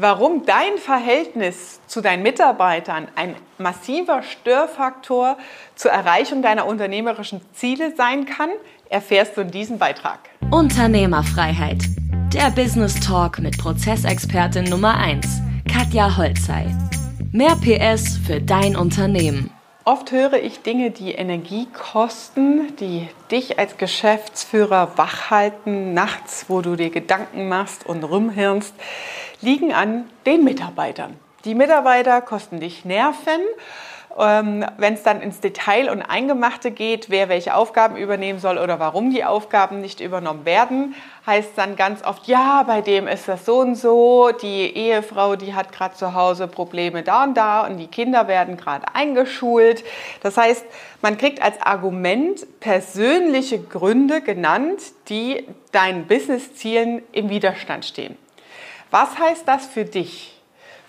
warum dein Verhältnis zu deinen Mitarbeitern ein massiver Störfaktor zur Erreichung deiner unternehmerischen Ziele sein kann, erfährst du in diesem Beitrag. Unternehmerfreiheit. Der Business Talk mit Prozessexpertin Nummer 1, Katja Holzei. Mehr PS für dein Unternehmen. Oft höre ich Dinge, die Energie kosten, die dich als Geschäftsführer wach halten, nachts, wo du dir Gedanken machst und rumhirnst, liegen an den Mitarbeitern. Die Mitarbeiter kosten dich Nerven ähm, Wenn es dann ins Detail und Eingemachte geht, wer welche Aufgaben übernehmen soll oder warum die Aufgaben nicht übernommen werden, heißt dann ganz oft, ja, bei dem ist das so und so, die Ehefrau, die hat gerade zu Hause Probleme da und da und die Kinder werden gerade eingeschult. Das heißt, man kriegt als Argument persönliche Gründe genannt, die deinen Businesszielen im Widerstand stehen. Was heißt das für dich?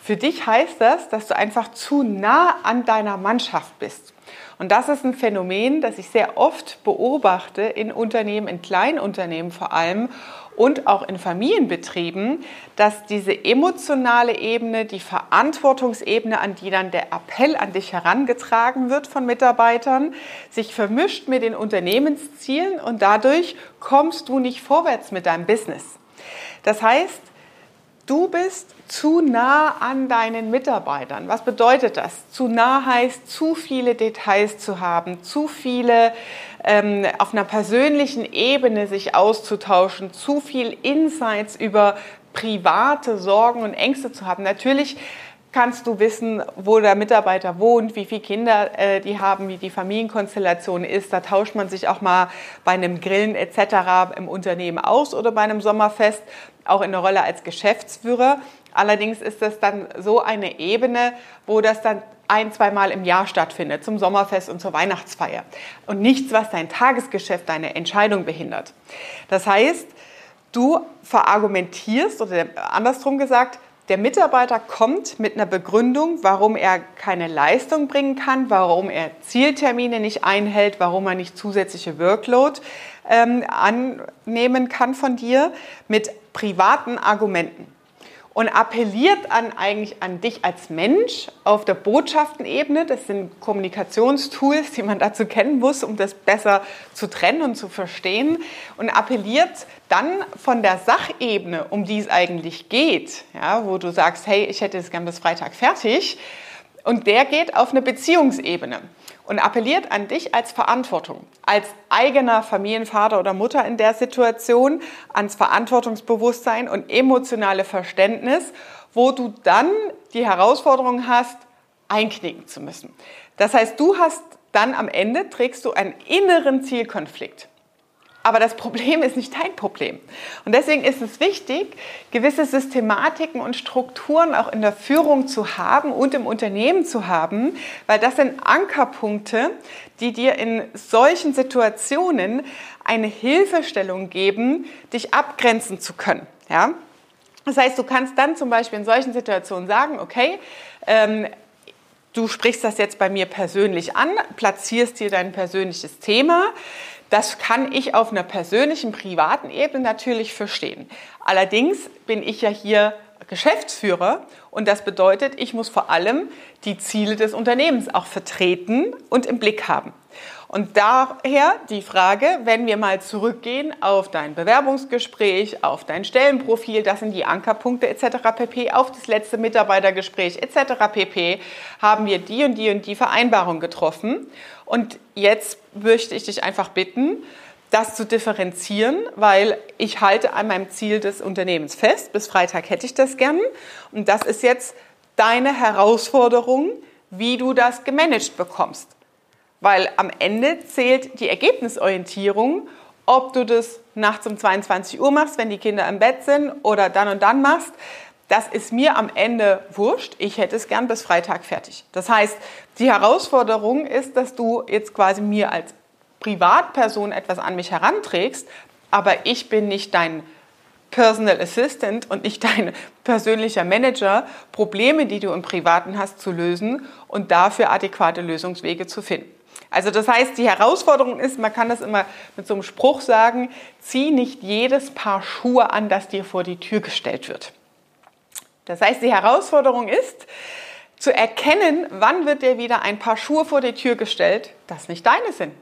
Für dich heißt das, dass du einfach zu nah an deiner Mannschaft bist. Und das ist ein Phänomen, das ich sehr oft beobachte in Unternehmen, in Kleinunternehmen vor allem und auch in Familienbetrieben, dass diese emotionale Ebene, die Verantwortungsebene, an die dann der Appell an dich herangetragen wird von Mitarbeitern, sich vermischt mit den Unternehmenszielen und dadurch kommst du nicht vorwärts mit deinem Business. Das heißt, Du bist zu nah an deinen Mitarbeitern. Was bedeutet das? Zu nah heißt, zu viele Details zu haben, zu viele ähm, auf einer persönlichen Ebene sich auszutauschen, zu viel Insights über private Sorgen und Ängste zu haben. Natürlich kannst du wissen, wo der Mitarbeiter wohnt, wie viele Kinder äh, die haben, wie die Familienkonstellation ist. Da tauscht man sich auch mal bei einem Grillen etc. im Unternehmen aus oder bei einem Sommerfest, auch in der Rolle als Geschäftsführer. Allerdings ist das dann so eine Ebene, wo das dann ein, zweimal im Jahr stattfindet, zum Sommerfest und zur Weihnachtsfeier. Und nichts, was dein Tagesgeschäft, deine Entscheidung behindert. Das heißt, du verargumentierst oder andersrum gesagt, der Mitarbeiter kommt mit einer Begründung, warum er keine Leistung bringen kann, warum er Zieltermine nicht einhält, warum er nicht zusätzliche Workload ähm, annehmen kann von dir, mit privaten Argumenten und appelliert an eigentlich an dich als Mensch auf der Botschaftenebene. Das sind Kommunikationstools, die man dazu kennen muss, um das besser zu trennen und zu verstehen. Und appelliert dann von der Sachebene, um die es eigentlich geht, ja, wo du sagst, hey, ich hätte es gern bis Freitag fertig. Und der geht auf eine Beziehungsebene und appelliert an dich als Verantwortung, als eigener Familienvater oder Mutter in der Situation, ans Verantwortungsbewusstsein und emotionale Verständnis, wo du dann die Herausforderung hast, einknicken zu müssen. Das heißt, du hast dann am Ende trägst du einen inneren Zielkonflikt. Aber das Problem ist nicht dein Problem. Und deswegen ist es wichtig, gewisse Systematiken und Strukturen auch in der Führung zu haben und im Unternehmen zu haben, weil das sind Ankerpunkte, die dir in solchen Situationen eine Hilfestellung geben, dich abgrenzen zu können. Ja? Das heißt, du kannst dann zum Beispiel in solchen Situationen sagen, okay, ähm, du sprichst das jetzt bei mir persönlich an, platzierst dir dein persönliches Thema. Das kann ich auf einer persönlichen, privaten Ebene natürlich verstehen. Allerdings bin ich ja hier Geschäftsführer und das bedeutet, ich muss vor allem die Ziele des Unternehmens auch vertreten und im Blick haben. Und daher die Frage, wenn wir mal zurückgehen auf dein Bewerbungsgespräch, auf dein Stellenprofil, das sind die Ankerpunkte etc. pp, auf das letzte Mitarbeitergespräch etc. pp, haben wir die und die und die Vereinbarung getroffen. Und jetzt möchte ich dich einfach bitten, das zu differenzieren, weil ich halte an meinem Ziel des Unternehmens fest. Bis Freitag hätte ich das gern. Und das ist jetzt deine Herausforderung, wie du das gemanagt bekommst. Weil am Ende zählt die Ergebnisorientierung, ob du das nachts um 22 Uhr machst, wenn die Kinder im Bett sind oder dann und dann machst. Das ist mir am Ende wurscht. Ich hätte es gern bis Freitag fertig. Das heißt, die Herausforderung ist, dass du jetzt quasi mir als Privatperson etwas an mich heranträgst, aber ich bin nicht dein Personal Assistant und nicht dein persönlicher Manager, Probleme, die du im Privaten hast, zu lösen und dafür adäquate Lösungswege zu finden. Also das heißt, die Herausforderung ist, man kann das immer mit so einem Spruch sagen, zieh nicht jedes Paar Schuhe an, das dir vor die Tür gestellt wird. Das heißt, die Herausforderung ist, zu erkennen, wann wird dir wieder ein paar Schuhe vor die Tür gestellt, das nicht deine sind.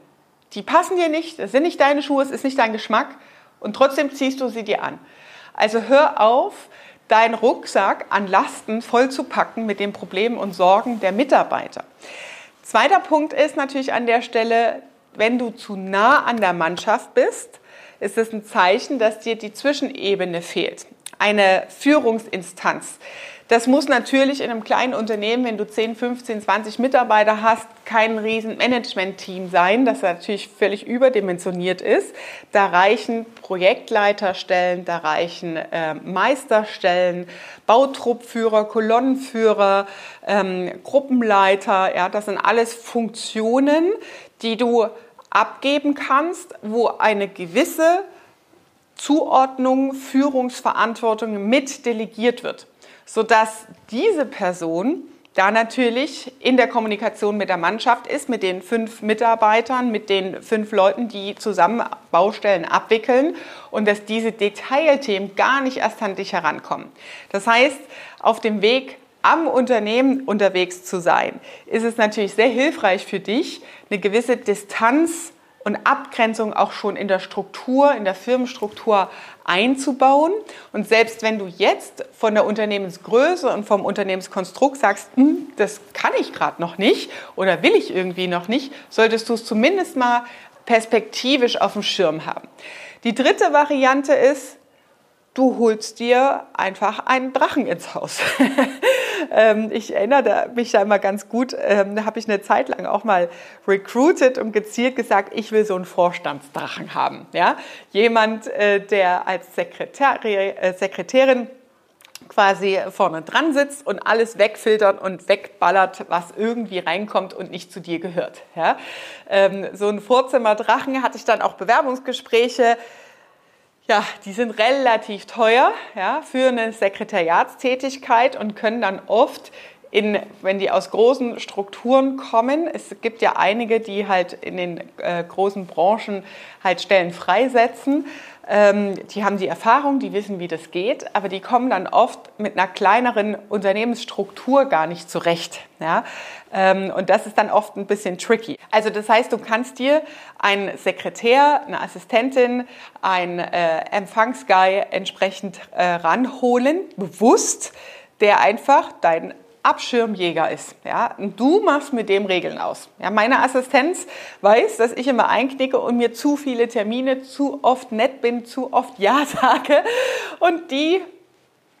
Die passen dir nicht, das sind nicht deine Schuhe, es ist nicht dein Geschmack und trotzdem ziehst du sie dir an. Also hör auf, deinen Rucksack an Lasten voll zu packen mit den Problemen und Sorgen der Mitarbeiter. Zweiter Punkt ist natürlich an der Stelle, wenn du zu nah an der Mannschaft bist, ist es ein Zeichen, dass dir die Zwischenebene fehlt. Eine Führungsinstanz. Das muss natürlich in einem kleinen Unternehmen, wenn du 10, 15, 20 Mitarbeiter hast, kein riesen Management-Team sein, das natürlich völlig überdimensioniert ist. Da reichen Projektleiterstellen, da reichen äh, Meisterstellen, Bautruppführer, Kolonnenführer, ähm, Gruppenleiter. Ja, das sind alles Funktionen, die du abgeben kannst, wo eine gewisse Zuordnung, Führungsverantwortung mit delegiert wird sodass diese Person da natürlich in der Kommunikation mit der Mannschaft ist, mit den fünf Mitarbeitern, mit den fünf Leuten, die zusammen Baustellen abwickeln und dass diese Detailthemen gar nicht erst an dich herankommen. Das heißt, auf dem Weg am Unternehmen unterwegs zu sein, ist es natürlich sehr hilfreich für dich, eine gewisse Distanz und Abgrenzung auch schon in der Struktur, in der Firmenstruktur einzubauen. Und selbst wenn du jetzt von der Unternehmensgröße und vom Unternehmenskonstrukt sagst, hm, das kann ich gerade noch nicht oder will ich irgendwie noch nicht, solltest du es zumindest mal perspektivisch auf dem Schirm haben. Die dritte Variante ist, du holst dir einfach einen Drachen ins Haus. Ähm, ich erinnere mich da immer ganz gut, ähm, da habe ich eine Zeit lang auch mal recruited und gezielt gesagt, ich will so einen Vorstandsdrachen haben. Ja? Jemand, äh, der als Sekretär, äh, Sekretärin quasi vorne dran sitzt und alles wegfiltert und wegballert, was irgendwie reinkommt und nicht zu dir gehört. Ja? Ähm, so ein Vorzimmerdrachen hatte ich dann auch Bewerbungsgespräche ja, die sind relativ teuer ja, für eine Sekretariatstätigkeit und können dann oft in, wenn die aus großen Strukturen kommen, es gibt ja einige, die halt in den äh, großen Branchen halt Stellen freisetzen, ähm, die haben die Erfahrung, die wissen, wie das geht, aber die kommen dann oft mit einer kleineren Unternehmensstruktur gar nicht zurecht. Ja? Ähm, und das ist dann oft ein bisschen tricky. Also das heißt, du kannst dir einen Sekretär, eine Assistentin, einen äh, Empfangsguy entsprechend äh, ranholen, bewusst, der einfach dein Abschirmjäger ist. Ja? Und du machst mit dem Regeln aus. Ja, meine Assistenz weiß, dass ich immer einknicke und mir zu viele Termine, zu oft nett bin, zu oft Ja sage. Und die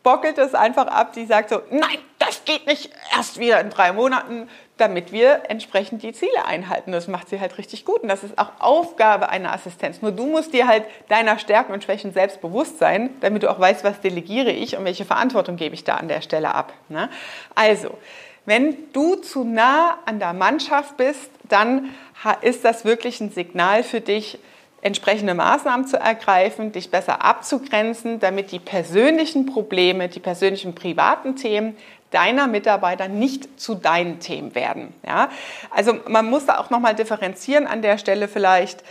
bockelt es einfach ab. Die sagt so, nein, das geht nicht, erst wieder in drei Monaten damit wir entsprechend die Ziele einhalten. Das macht sie halt richtig gut und das ist auch Aufgabe einer Assistenz. Nur du musst dir halt deiner Stärken und Schwächen selbst bewusst sein, damit du auch weißt, was delegiere ich und welche Verantwortung gebe ich da an der Stelle ab. Ne? Also, wenn du zu nah an der Mannschaft bist, dann ist das wirklich ein Signal für dich, entsprechende Maßnahmen zu ergreifen, dich besser abzugrenzen, damit die persönlichen Probleme, die persönlichen privaten Themen deiner Mitarbeiter nicht zu deinen Themen werden. Ja? Also man muss da auch nochmal differenzieren an der Stelle vielleicht.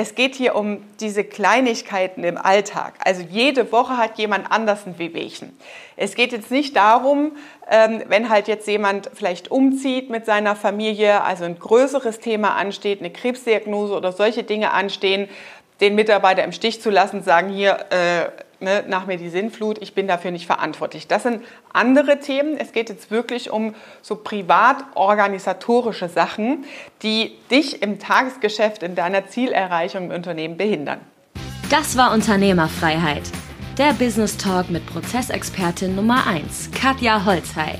Es geht hier um diese Kleinigkeiten im Alltag. Also jede Woche hat jemand anders ein Wehwehchen. Es geht jetzt nicht darum, ähm, wenn halt jetzt jemand vielleicht umzieht mit seiner Familie, also ein größeres Thema ansteht, eine Krebsdiagnose oder solche Dinge anstehen, den Mitarbeiter im Stich zu lassen, sagen hier, äh, ne, nach mir die Sinnflut, ich bin dafür nicht verantwortlich. Das sind andere Themen. Es geht jetzt wirklich um so privat-organisatorische Sachen, die dich im Tagesgeschäft, in deiner Zielerreichung im Unternehmen behindern. Das war Unternehmerfreiheit. Der Business Talk mit Prozessexpertin Nummer 1, Katja Holzhey.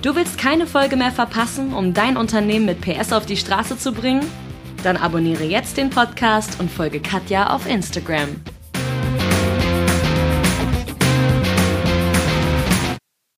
Du willst keine Folge mehr verpassen, um dein Unternehmen mit PS auf die Straße zu bringen? Dann abonniere jetzt den Podcast und folge Katja auf Instagram.